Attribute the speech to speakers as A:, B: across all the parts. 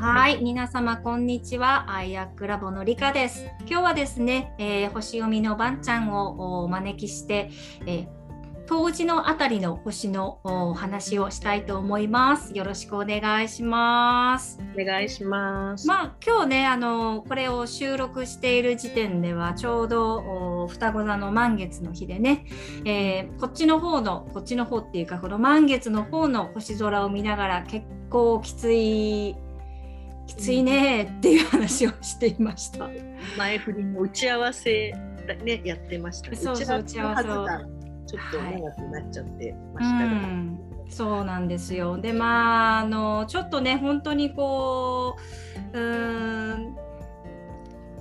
A: はい、皆様こんにちは。アイアックラボのりかです。今日はですね、えー、星読みのばんちゃんをお招きして、えー冬至のあたりの星のお話をしたいと思います。よろしくお願いします。
B: お願いします。
A: まあ今日ねあのこれを収録している時点ではちょうど双子座の満月の日でね、えー、こっちの方のこっちの方っていうかこの満月の方の星空を見ながら結構きついきついねっていう話をしていました。
B: 前振りの打ち合わせねやってました。
A: そうそう打ち合わせを。
B: ちょっと長くなっちゃってましたが。はいうん
A: そうなんですよ。でまああのちょっとね本当にこううん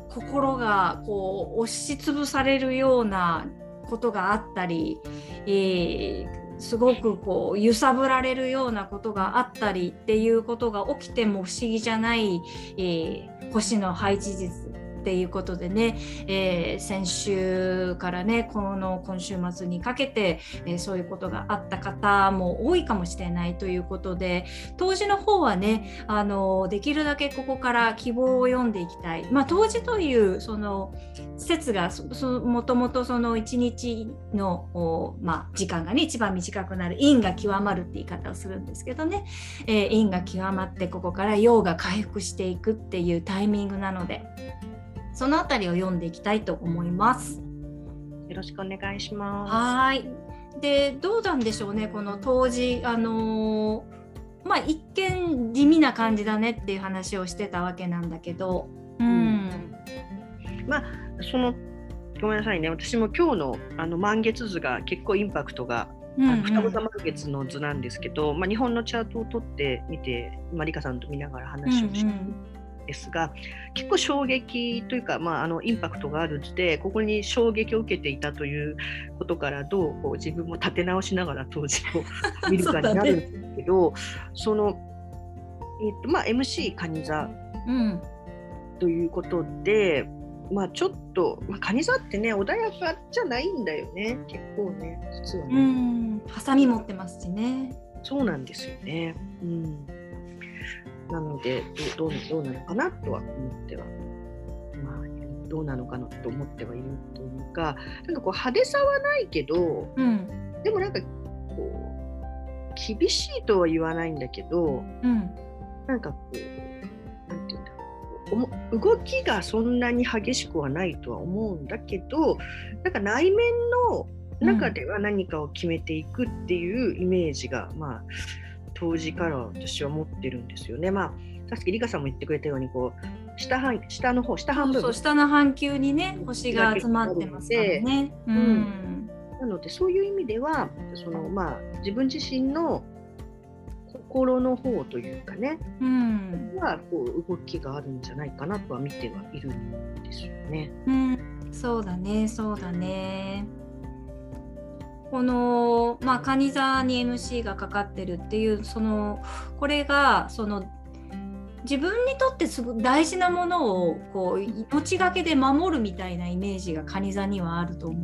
A: 心がこう押しつぶされるようなことがあったり、えー、すごくこう揺さぶられるようなことがあったりっていうことが起きても不思議じゃない、えー、星の配置術っていうことでね、えー、先週からねこの今週末にかけて、えー、そういうことがあった方も多いかもしれないということで当時の方はねあのできるだけここから希望を読んでいきたい、まあ、当時というその説がもともとその1日の、まあ、時間がね一番短くなる陰が極まるって言い方をするんですけどね、えー、陰が極まってここから陽が回復していくっていうタイミングなので。そのあたりを読んでいきたいと思います。
B: よろしくお願いします。
A: はい。でどうなんでしょうねこの当時あのー、まあ一見地味な感じだねっていう話をしてたわけなんだけど、うん、うん、
B: まあそのごめんなさいね。私も今日のあの満月図が結構インパクトがうんうん、双子座満月の図なんですけど、まあ、日本のチャートを取ってみて、まあ、リカさんと見ながら話をして、うんうんですが結構衝撃というか、まあ、あのインパクトがある図でここに衝撃を受けていたということからどうこう自分も立て直しながら当時を見るかになるんですけどそ、ね,、の、えーとまあ、MC 蟹座ということで。うんまあちょっと、まあ、蟹座ってね穏やかじゃないんだよね結構ね実はね。う
A: んハサミ持ってますしね。
B: そうなんですよね。うんなのでどうどうなのかなとは思っては、まあ、どうなのかなと思ってはいるというかなんかこう派手さはないけど、うん、でもなんかこう厳しいとは言わないんだけど、うん、なんかこうなんていうんだろう動きがそんなに激しくはないとは思うんだけどなんか内面の中では何かを決めていくっていうイメージが、うん、まあ当時から私は持ってるんですよね。まあ確かにリカさんも言ってくれたようにこう下半下の方下半分
A: そう下の半球にね星が集まってますからね。うん、
B: なのでそういう意味ではそのまあ自分自身の心の方というかね、うん、はこう動きがあるんじゃないかなとは見てはいるんですよね。
A: うん、そうだねそうだね。この、まあ、カニ座に MC がかかってるっていうそのこれがその自分にとってすご大事なものをこう命がけで守るみたいなイメージがカニ座にはあると思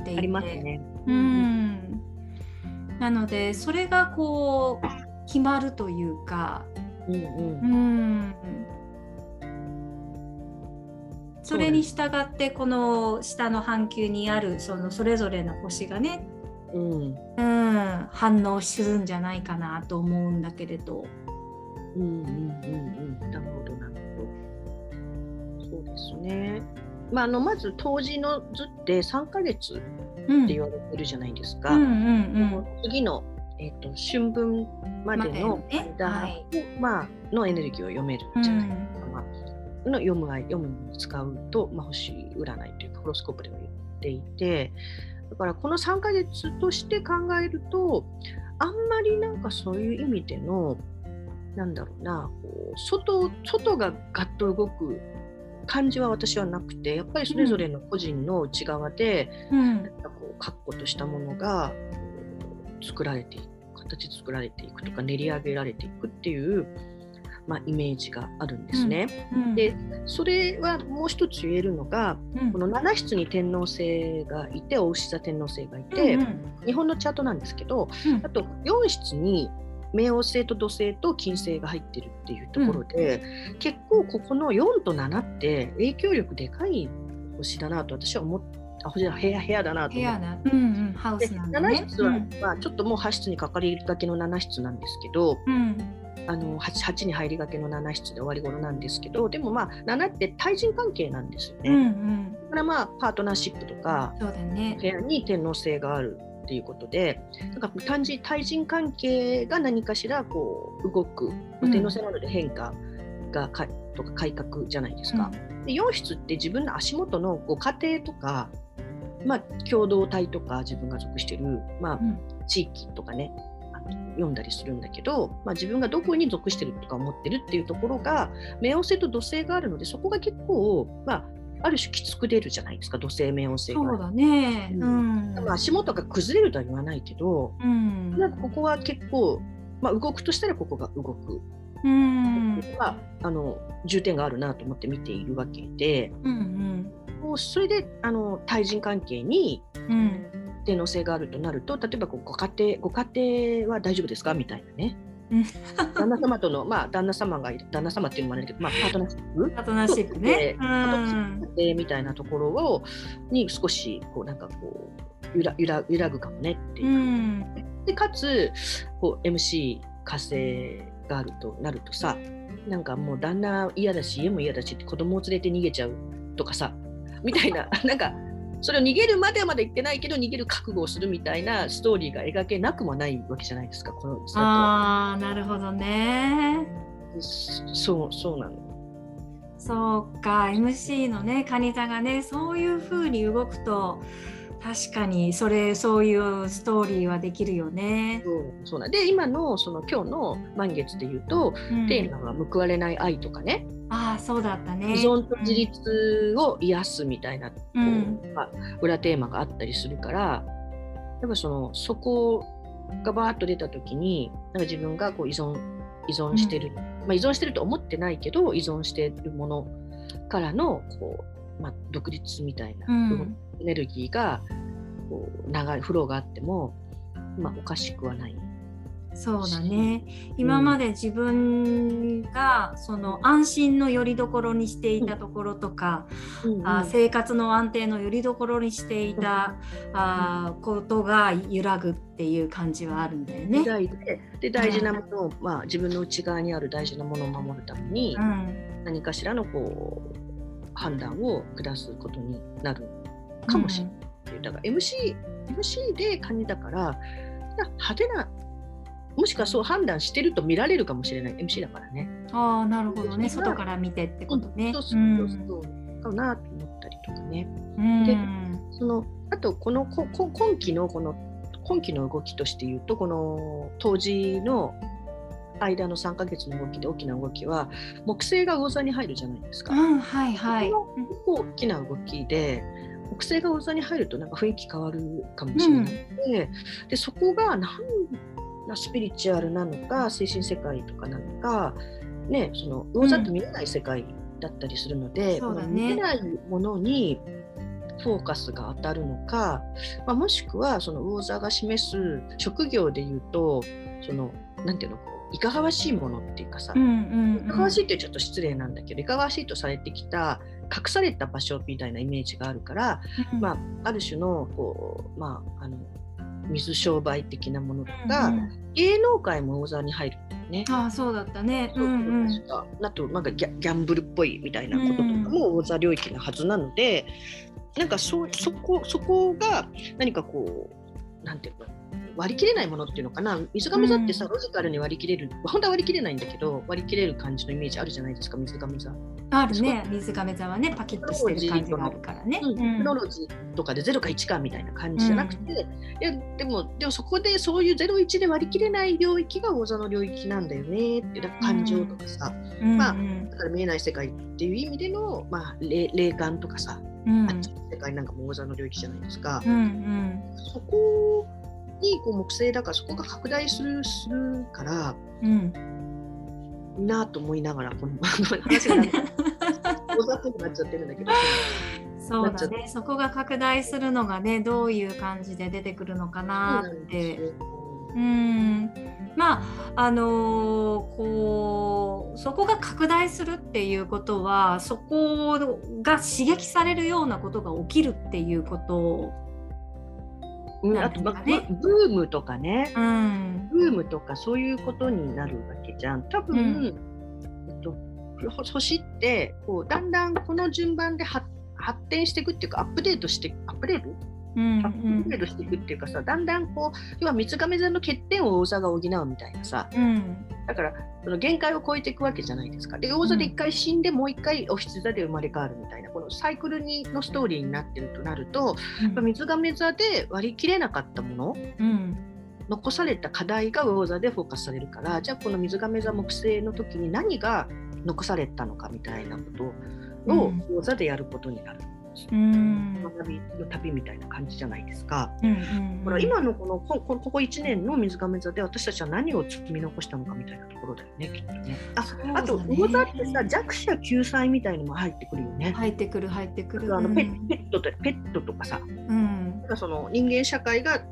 B: うでありますね。
A: うん、なのでそれがこう決まるというか。うん、うんそれに従ってこの下の半球にあるそのそれぞれの星がね、うん、うん、反応するんじゃないかなと思うんだけれど。
B: うんうんうんうん、なるほどなるほど。そうですね。まあ、あのまず当時の図って3ヶ月って言われてるじゃないですか。うんうんうんうん、次の、えーと、春分までの間、はい、まあ、のエネルギーを読めるんじゃないかな。うんの読む読むのに使うと、まあ、星占いというかホロスコープでも言っていてだからこの3ヶ月として考えるとあんまりなんかそういう意味でのなんだろうなこう外外がガッと動く感じは私はなくてやっぱりそれぞれの個人の内側で、うん、なんかこう確固としたものが作られていく形作られていくとか練り上げられていくっていうまあ、イメージがあるんですね。うん。うん、でそれはもう一つ言えるのが、うん、この7室に天皇星がいてお牛座天皇星がいて、うんうん、日本のチャートなんですけど、あと4室に冥王星と土星と金星が入ってるっていうところで、うん、結構ここの4と7って影響力でかい星だなと私は思って。あ部屋部屋だなと思って。うん。うん、ハウスなんだね。7室は、うん、まあ、ちょっともう8室にかかりがけの7室なんですけど、うん、あの 8, 8に入りがけの7室で終わり頃なんですけどでもまあ7って対人関係なんですよね。うんうん、だからまあパートナーシップとか
A: そうだ、ね、
B: 部屋に天皇制があるっていうことでなんか単純対人関係が何かしらこう動く、天皇制なので変化がかとか改革じゃないですか。うん、で4室って自分の足元のご家庭とか、まあ、共同体とか自分が属してる、まあ、地域とかね、読んだりするんだけど、まあ、自分がどこに属してるとか思ってるっていうところが冥王星と土星があるのでそこが結構、まあ、ある種きつく出るじゃないですか土星冥王星が。
A: そうだね、う
B: ん、うん、足元が崩れるとは言わないけど、うん、なんかここは結構、まあ、動くとしたらここが動く。うん、まあ、あの重点があるなと思って見ているわけで、うんうん、それであの対人関係に、うん。天皇制があるとなると例えばご家庭ご家庭は大丈夫ですか？みたいなね。旦那様との、まあ、旦那様がいる旦那様っていうのもあるけど、まあ、パートナーシップ？
A: パートナーシップね。パートナーシ
B: ップみたいなところをに少しこうなんかこう揺ら揺ら揺らぐかもねっていう。でかつこう MC 火星があるとなるとさなんかもう旦那嫌だし家も嫌だし子供を連れて逃げちゃうとかさみたいな。なんかそれを逃げるまではまだ行ってないけど逃げる覚悟をするみたいなストーリーが描けなくもないわけじゃないですかこの
A: ああなるほどね。
B: そうそうなの。
A: そうか MC のねカニ座がねそういうふうに動くと確かにそれそういうストーリーはできるよね。
B: そうそうなんで今のその今日の満月で言うと、うん、テーマは報われない愛とかね。
A: ああそうだったね。
B: 依存と自立を癒すみたいな、うん、まあ、裏テーマがあったりするからやっぱそのそこがバーッと出た時になんか自分がこう依存依存してる、うん、まあ、依存してると思ってないけど依存してるものからのこう、まあ、独立みたいな、エネルギーがこう長いフローがあっても、まあ、おかしくはない。
A: そうだね。今まで自分がその安心の拠り所にしていたところとか、うん。うん、あ生活の安定の拠り所にしていた、うん、あことが揺らぐっていう感じはあるんだよね。
B: でで大事なものを、まあ、自分の内側にある大事なものを守るために、何かしらのこう判断を下すことになるかもしれない、うん、だから MC, MC でカニだから派手なもしくはそう判断してると見られるかもしれない MC だからね。
A: ああなるほどね外から見てってことね。
B: そうそうそうかなと思ったりとかね。うん、でそのあとこのこ今期のこの今期の動きとして言うとこの当時の間の3か月の動きで大きな動きは木星が魚座に入るじゃないですか。う
A: ん、はいはい。
B: 大きな動きで木星が魚座に入るとなんか雰囲気変わるかもしれないのでうん、でそこが何スピリチュアルなのか精神世界とかなのか、ね、その魚座って見えない世界だったりするので、うん。ね、見えないものにフォーカスが当たるのか、まあ、もしくはその魚座が示す職業でいうとそのなんていうのいかがわしいものっていうかさ、うんうんうん、いかがわしいってちょっと失礼なんだけどいかがわしいとされてきた隠された場所みたいなイメージがあるから、うん、まあ、ある種のこう、まあ、あの水商売的なものとか、うんうん、芸能界も大座に入るね。
A: あそうだったね。うんうん、
B: あとなんかギャンブルっぽいみたいなこととかも大座領域のはずなので、うん、なんかそそこそこが何かこうなんていうの？割り切れないものっていうのかな。水亀座ってさ、うん、ロジカルに割り切れる本当は割り切れないんだけど割り切れる感じのイメージあるじゃないですか水亀座。
A: あるね。水亀座はねパキッとしてる感じがあるからね。
B: テクノロジーとかで0か1かみたいな感じじゃなくて、うん、いやでもでもそこでそういう01で割り切れない領域が王座の領域なんだよねっていう感情とかさ、うん、まあだから見えない世界っていう意味での、まあ、霊霊感とかさ、うん、あっちの世界なんかも王座の領域じゃないですか。うんうん、そこにこう木星だからそこが拡大するするから、うん、いいなと思いながらこの話が大雑になっちゃってるんだけど。
A: そうだね。そこが拡大するのがねどういう感じで出てくるのかなって。うんまああのこうそこが拡大するっていうことはそこが刺激されるようなことが起きるっていうこと
B: うん、あと、ま、ブームとかね、うん、ブームとかそういうことになるわけじゃん。多分、うん、えっと、星ってこうだんだんこの順番で発展していくっていうかアップデートしてアップデートうんアップデートしていくっていうかさだんだんこう要は三つ亀座の欠点を王座が補うみたいなさ、うん、だからその限界を超えていくわけじゃないですか。で王座で一回死んでもう一回お羊座で生まれ変わるみたいなこのサイクルにのストーリーになってるとなると、うん、水亀座で割り切れなかったもの、うん。残された課題が魚座でフォーカスされるからじゃあこの水亀座木星の時に何が残されたのかみたいなことを魚座でやることになる。うん学びの旅みたいな感じじゃないですか。うんうんうん、今のこのこここ1年の水亀座で私たちは何を積み残したのかみたいなところだよねきっとね。あねあと魚座ってさ弱者救済みたいのも入ってくるよね。
A: 入ってくる入ってくる。
B: あのペペットとペットとかさ、うん、なんかその人間社会が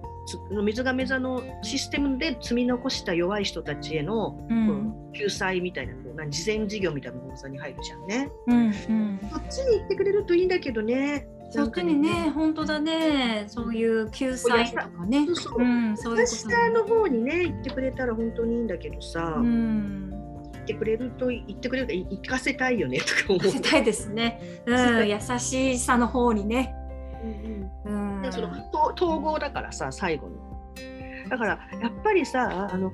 B: 水亀座のシステムで積み残した弱い人たちへの、うん、救済みたいな事前事業みたいなものに入るじゃんね、うんうん、そっちに行ってくれるといいんだけどね。
A: そっちにね本当だね。そういう救済とかね。そうそう,、ん、
B: そういう下の方にね行ってくれたら本当にいいんだけどさ、うん、行ってくれると言ってくれる行かせたいよねとか思う。行かせ
A: たいですね。うん、優しさの方にね。
B: うん。その統合だからさ最後に。だからやっぱりさあの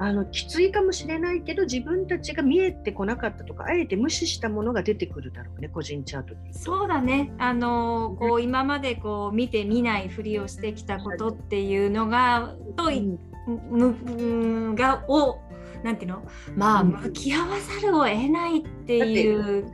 B: あのきついかもしれないけど自分たちが見えてこなかったとかあえて無視したものが出てくるだろうね個人チャートに。
A: そうだね。あのこう今までこう見て見ないふりをしてきたことっていうのがと、うん、がをなんていうの？まあ向き合わざるを得ないっていう。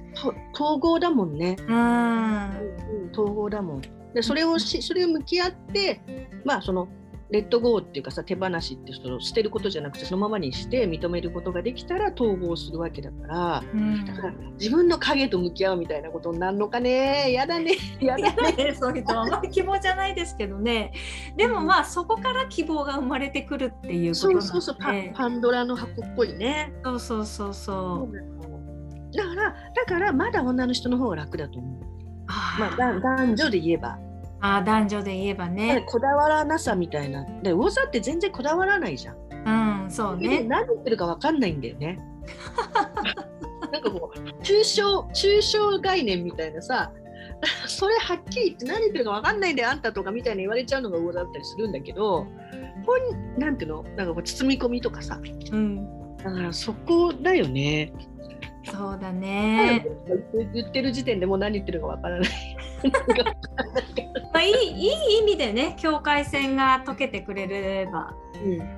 B: 統合だもんね。うん、統合だもん。でそれをしそれを向き合ってまあそのレッドゴーっていうかさ手放しってその捨てることじゃなくてそのままにして認めることができたら統合するわけだから、うん、だから自分の影と向き合うみたいなことになるのかね？やだね。やだね
A: そういうとあんまり希望じゃないですけどね。でもまあそこから希望が生まれてくるっていうことなんで。
B: そうそうそうパンドラの箱っぽいね。
A: そうそうそうそう。
B: だからだからまだ女の人の方が楽だと思うまあ男女で言えば。
A: あ男女で言えばね。
B: こだわらなさみたいな。で魚座って全然こだわらないじゃん。
A: うんそうね。
B: 何言ってるか分かんないんだよね。なんかこう抽象抽象概念みたいなさそれはっきり言って何言ってるか分かんないんだよあんたとかみたいに言われちゃうのが魚座だったりするんだけど本なんていうの？なんかこう包み込みとかさ、うん、だからそこだよね
A: そうだね。
B: 言ってる時点でもう何言ってるかわからない。
A: まあいいいい意味でね境界線が解けてくれれば、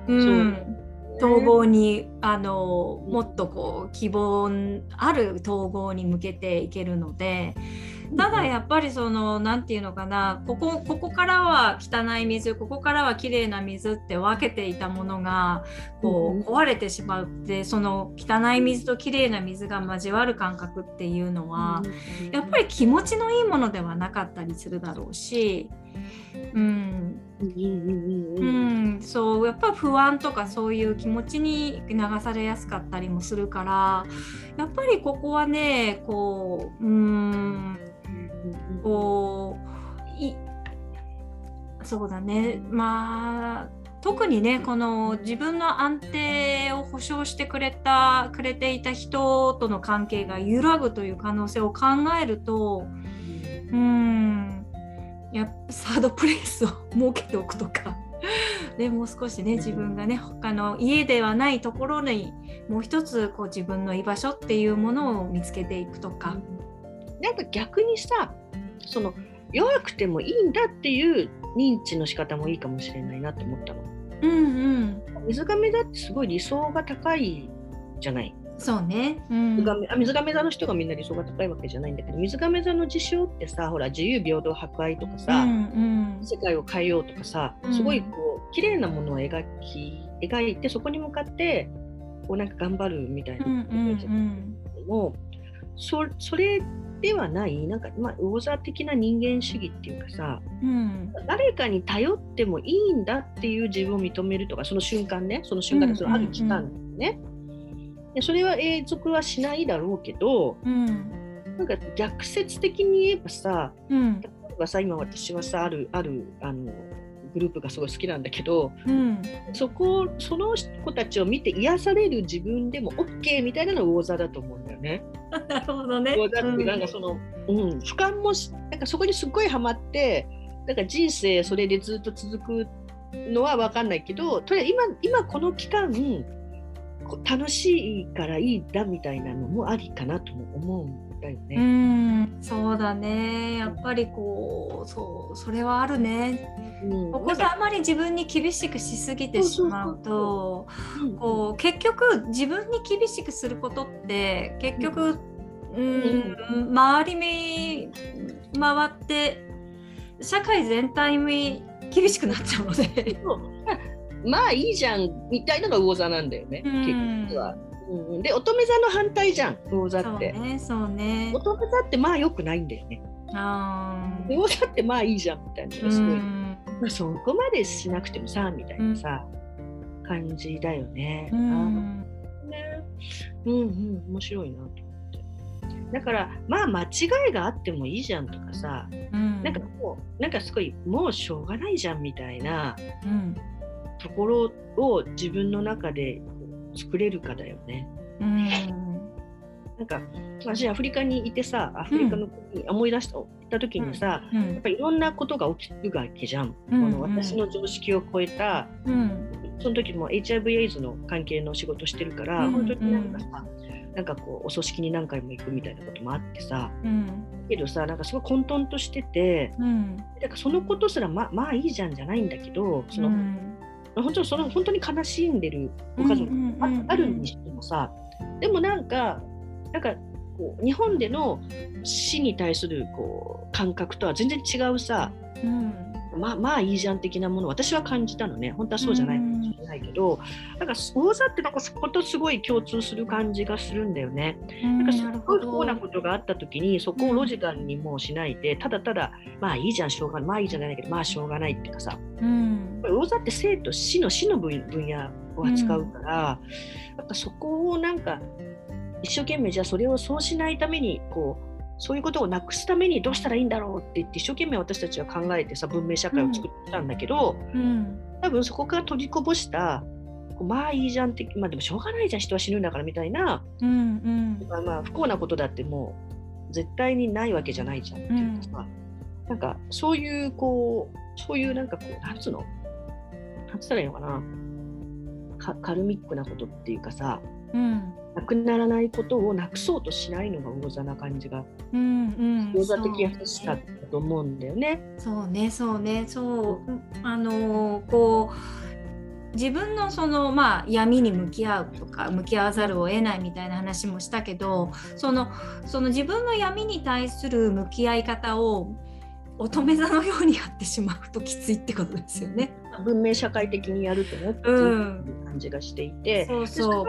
A: うん、うん、統合にあのもっとこう希望ある統合に向けていけるので。ただやっぱりその何て言うのかなここここからは汚い水ここからは綺麗な水って分けていたものがこう壊れてしまってその汚い水と綺麗な水が交わる感覚っていうのはやっぱり気持ちのいいものではなかったりするだろうし。うん、うん、そうやっぱ不安とかそういう気持ちに流されやすかったりもするからやっぱりここはねこううんこういそうだね。まあ特にねこの自分の安定を保証してくれたくれていた人との関係が揺らぐという可能性を考えるとうんやサードプレイスを設けておくとか。で もう少しね自分がね他の家ではないところにもう一つこう自分の居場所っていうものを見つけていくとか。
B: なんか逆にさその弱くてもいいんだっていう認知の仕方もいいかもしれないなと思ったの。うんうん、水亀座ってすごい理想が高いじゃない。
A: そうね、
B: うん、水亀座の人がみんな理想が高いわけじゃないんだけど水亀座の事象ってさほら自由平等博愛とかさ、うんうん、世界を変えようとかさすごいこう綺麗なものを描き描いてそこに向かってこうなんか頑張るみたいなことじゃないけども、そそれではないなんか、まあ、魚座的な人間主義っていうかさ、うん、誰かに頼ってもいいんだっていう自分を認めるとかその瞬間ねその瞬間でそのある期間ね、でそれは永続はしないだろうけど、うん、なんか逆説的に言えばさ、うん、例えばさ今私はさあるあるあのグループがすごい好きなんだけど、うん、そこその子たちを見て癒される自分でも OK みたいなのが魚座だと思うんだよね。
A: なるほどね。
B: 魚座ってなんかその、うん、うん、俯瞰もなんかそこにすっごいハマってなんか人生それでずっと続くのは分かんないけどとりあえず今今この期間楽しいからいいんだみたいなのもありかなとも思うんだよね。
A: うんそうだねやっぱりこうそうそれはあるね。うん、お子さんあまり自分に厳しくしすぎてしまうとこう結局自分に厳しくすることって結局、うん、うん、周りに回って社会全体に厳しくなっちゃうので。
B: まあいいじゃんみたいなのが魚座なんだよね、結局は。うん、で乙女座の反対じゃん魚座って。
A: そうねそうね。
B: 乙女座ってまあよくないんだよね。あ魚座ってまあいいじゃんみたいなすごい、まあ、そこまでしなくてもさみたいなさ、うん、感じだよね。うん、ね。うんうん面白いなと思って。だからまあ間違いがあってもいいじゃんとかさ、うん、なんかもうなんかすごいもうしょうがないじゃんみたいなところを自分の中で作れるかだよね。うん。なんか私アフリカにいてさアフリカの国に思い出した,、た時にさ、うん、やっぱりいろんなことが起きるわけじゃん、うん、この私の常識を超えた、うん、その時も HIV/AIDS の関係の仕事してるから、うん、本当になんかさ、なんかこうお葬式に何回も行くみたいなこともあってさ、うん、けどさなんかすごい混沌としてて、うん、だからそのことすらままあいいじゃんじゃないんだけどその、本当にその本当に悲しんでるご家族あるにしてもさでもなんかなんかこう日本での死に対するこう感覚とは全然違うさ、うん、まあまあいいじゃん的なものを私は感じたのね。本当はそうじゃないかもしれないけど、うん、なんか大座ってなんかそことすごい共通する感じがするんだよね。うん、なんかすごい不幸なことがあった時にそこをロジカルにもうしないでただただまあいいじゃんしょうがないまあいいじゃないけどまあしょうがないっていうかさ、うん、大座って生と死の死の分野を扱うから、やっぱそこをなんか一生懸命じゃあそれをそうしないためにこうそういうことをなくすためにどうしたらいいんだろうって言って一生懸命私たちは考えてさ文明社会を作ったんだけど、うん、多分そこから取りこぼしたまあいいじゃんってまあでもしょうがないじゃん人は死ぬんだからみたいな、うん。うん、まあ不幸なことだってもう絶対にないわけじゃないじゃんっていうかさ、うん、なんかそういうこうそういうなんかこうなんつうのなんつったらいいのかなカルミックなことっていうかさ、うん、なくならないことをなくそうとしないのが魚座な感じが、うんうん、魚座的優しさだと思うんだよね。
A: そうね。そうね。そう。あのー、こう自分のそのまあ闇に向き合うとか向き合わざるを得ないみたいな話もしたけどそのその自分の闇に対する向き合い方を乙女座のようにやってしまうときついってことですよね。
B: 文明社会的にやるとね、うん、感じがしていて、そうそう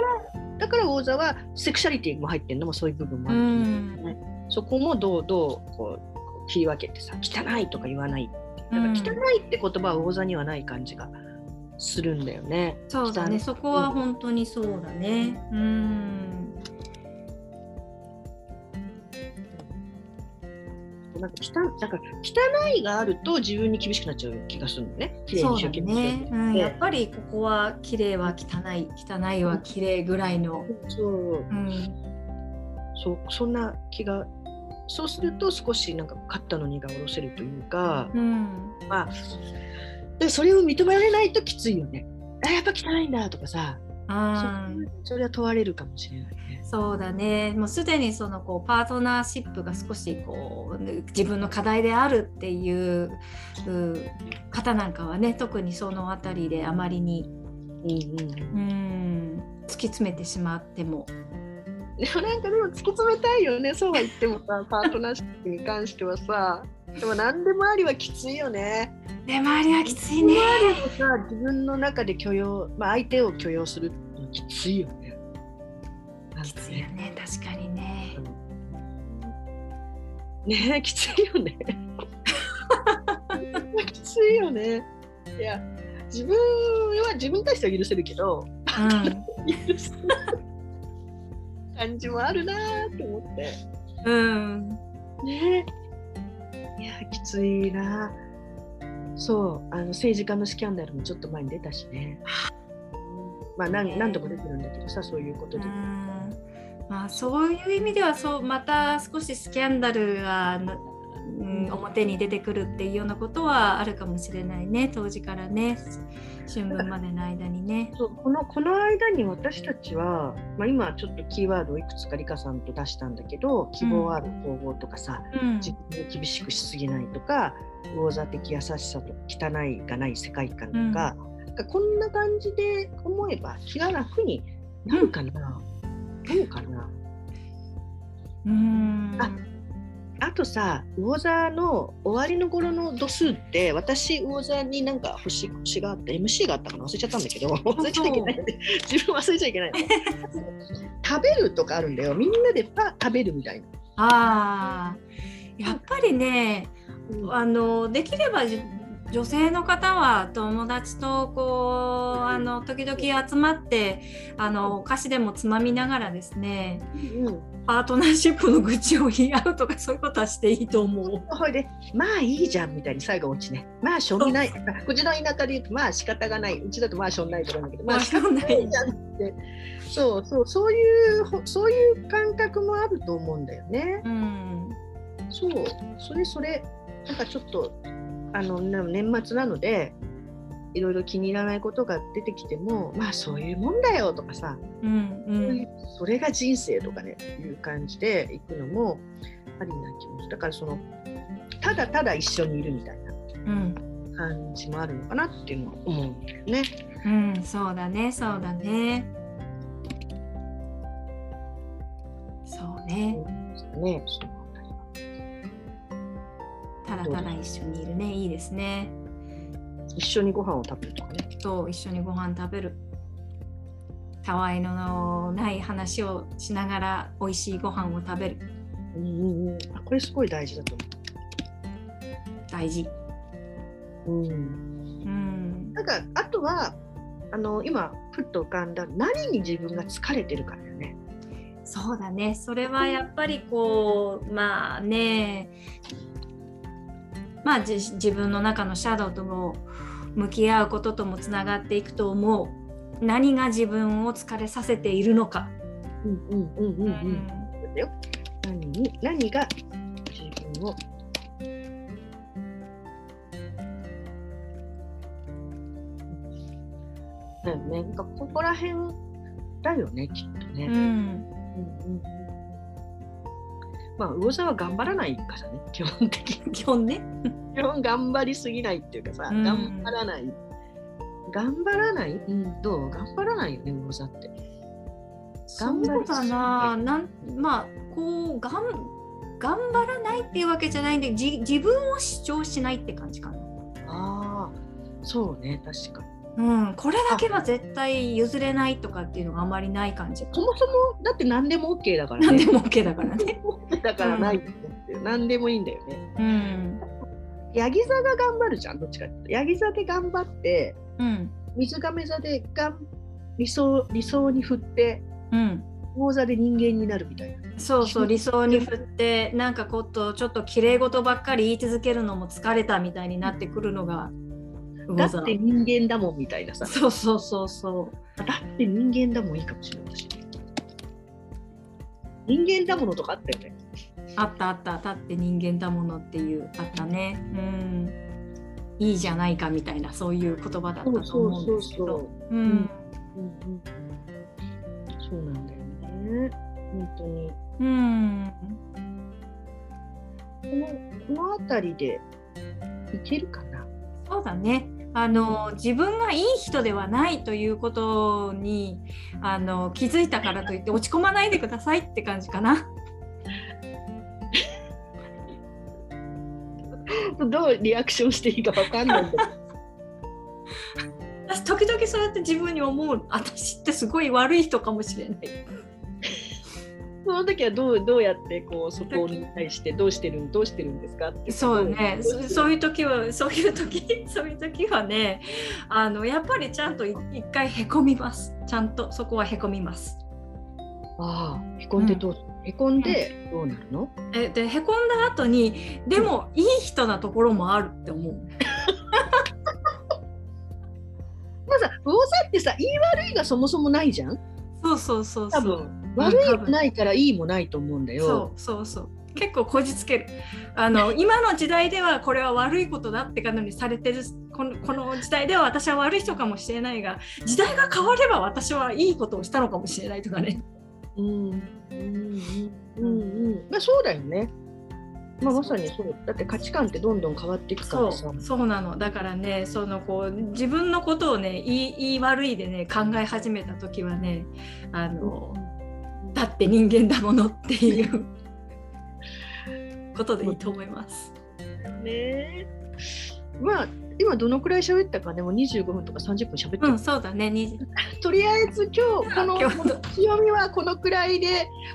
B: だから王座はセクシャリティも入ってるのもそういう部分もある、ね、うん、そこもどうどうこう切り分けてさ汚いとか言わない。だから汚いって言葉は王座にはない感じがするんだよね。
A: そうだね。そこは本当にそうだね。うん
B: なんか汚なんか汚いがあると自分に厳しくなっちゃう気がするのね。綺麗に一生懸命
A: ね、うん、やっぱりここは綺麗は汚い、汚いは綺麗ぐらいの。そう、うん、
B: そうそんな気が。そうすると少しなんか勝ったのにが下ろせるというか、うん、まあでそれを認められないときついよね。あやっぱ汚いんだとかさ、それは問われるかもしれない。
A: そうだね。もうすでにそのこうパートナーシップが少しこう自分の課題であるっていう方なんかはね特にその辺りであまりに、うん、突き詰めてしまっても。
B: でもなんかでも突き詰めたいよね。そうは言ってもさパートナーシップに関してはさでも何でもありはきついよね。
A: でもありはきついね。
B: さ自分の中で許容、まあ、相手を許容するのきついよね。
A: きついよね確かにね。
B: ねきついよね。きついよね。いや自分は自分たちは許せるけど、うん、許 せ感じもあるなと思って。うん。ねきついな。そうあの政治家のスキャンダルもちょっと前に出たしね。まあ何何度も出てるんだけどさそういうことで。
A: まあ、そういう意味ではそうまた少しスキャンダルが、うん、表に出てくるっていうようなことはあるかもしれないね。当時からね。春分までの間にね。
B: そうこのこの間に私たちは、まあ、今ちょっとキーワードをいくつか理香さんと出したんだけど希望ある統合とかさ、うん、自分を厳しくしすぎないとか魚座的優しさと汚いがない世界観とか、うん、こんな感じで思えば気が楽になるかな。どうかな。うん。ああとさ魚座の終わりの頃の度数って私魚座になんか星星があって MC があったかな？忘れちゃったんだけど忘れちゃいけない。自分忘れちゃいけない。食べるとかあるんだよ。みんなでパ食べるみたいな。
A: あやっぱりね、あのできれば女性の方は友達とこうあの時々集まってあのお菓子でもつまみながらですね、うん、パートナーシップの愚痴を言い合うとかそういうことはしていいと思う。
B: ほいでまあいいじゃんみたいに最後落ちね。まあしょうがない。うちの田舎で言うとまあ仕方がない。うちだとまあしょうがないとかだけどまあしょうがないじゃんって。そうそうそういうそういう感覚もあると思うんだよね。うん、そう。それそれ。なんかちょっとあの年末なのでいろいろ気に入らないことが出てきてもまあそういうもんだよとかさ、うんうん、それが人生とかねいう感じでいくのもありな気持ちだからそのただただ一緒にいるみたいな。感じもあるのかなっていうのは思うんだよね。
A: うん、そうだねそうだね。そうね。そうねそうただただ一緒にいるねいいですね
B: 一緒にご飯を食べるとかね。
A: そう一緒にご飯食べる。たわいのない話をしながら美味しいご飯を食べる。
B: うんうんうん。これすごい大事だと思う。
A: 大事。うん、う
B: ん、なんかあとはあの今ふっと浮かんだ何に自分が疲れてるかだよね。
A: そうだね。それはやっぱりこうまあね。まあ、自分の中のシャドウとも向き合うことともつながっていくと思う何が自分を疲れさせているのか。うんうんうんうんうん。
B: 何に何が自分をだよね。なんかここら辺だよねきっとね。うん、うんうんまあ魚座は頑張らないからね。基本的に。
A: 基本ね。
B: 基本頑張りすぎないっていうかさ、うん、頑張らない。頑張らない、うん、どう？頑張らないよね魚座って。
A: 頑張だななんまあこうがん頑張らないっていうわけじゃないんで自分を主張しないって感じかな。
B: ああそうね確かに
A: うん、これだけは絶対譲れないとかっていうのがあまりない感じ。
B: そもそもだって何でも OK だから
A: ね。何でも OK だからね。
B: だからないうん、何でもいいんだよね。うん。ヤギ座が頑張るじゃんどっちかってヤギ座で頑張って、うん、水亀座でがん理想理想に振って、うん、講座で人間になるみたいな。
A: そうそう理想に振ってなんかことちょっと綺麗事ばっかり言い続けるのも疲れたみたいになってくるのが、うん
B: だって人間だもんみたいなさ。
A: そうそうそうそう。
B: だって人間だもんいいかもしれないし人間だものとかあったよね。
A: あったあった。だって人間だものっていうあったね。うん。いいじゃないかみたいなそういう言葉だったと思うんですけど。うん。
B: そうなんだよね。本当に。うん。このこの辺りでいけるかな。
A: そうだねあの自分がいい人ではないということにあの気づいたからといって落ち込まないでくださいって感じかな。
B: どうリアクションしていいか分かんないん
A: 時々そうやって自分に思う私ってすごい悪い人かもしれない。
B: その時はどうどうやってこうそこに対してどうしてるどうしてるんですか？って
A: そうね。そういう時はそういう時そういう時はねあのやっぱりちゃんと一回へこみます。ちゃんと。そこはへこみます。
B: ああへこんでどう、うん、へこんでどうなるの、
A: えでへこんだ後にでもいい人なところもあるって思う。
B: まず魚座ってさ言い悪いがそもそもないじゃん？
A: そうそうそう。
B: 多分悪いもないからいいもないと思うんだよ。
A: そうそうそう。結構こじつける。あの今の時代ではこれは悪いことだってかのにされてるこのこの時代では私は悪い人かもしれないが時代が変われば私はいいことをしたのかもしれないとかね。うんうん
B: うんうんまあそうだよね。まあ、まさにそう。だって価値観ってどんどん変わっていくから
A: さ。そうなの。だからねそのこう自分のことをね言い言い悪いでね考え始めた時はねあの、うん、だって人間だものっていう ことでいいと思います。
B: ね。まあ今どのくらい喋ったかでも25分とか30分喋ってる、
A: うん、そうだね。
B: とりあえず今日 この強みはこのくらいで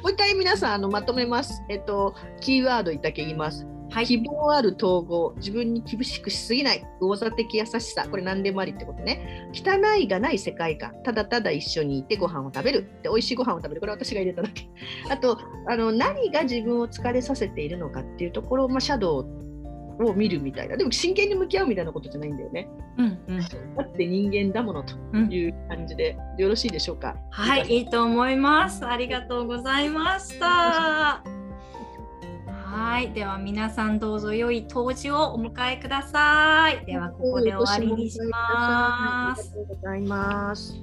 B: もう一回皆さんあのまとめます。えっとキーワードだけ言いますはい、希望ある統合自分に厳しくしすぎない魚座的優しさこれ何でもありってことね。汚いがない世界観ただただ一緒にいてご飯を食べるで美味しいご飯を食べる。これ私が入れただけ。あとあの何が自分を疲れさせているのかっていうところを、まあ、シャドウを見るみたいな。でも真剣に向き合うみたいなことじゃないんだよね。うんうん、だって人間だものという感じで、よろしいでしょうか？
A: はいいいと思います。ありがとうございました。はい、では皆さんどうぞ良い冬至をお迎えください。ではここで終わりにします。ありがとうございます。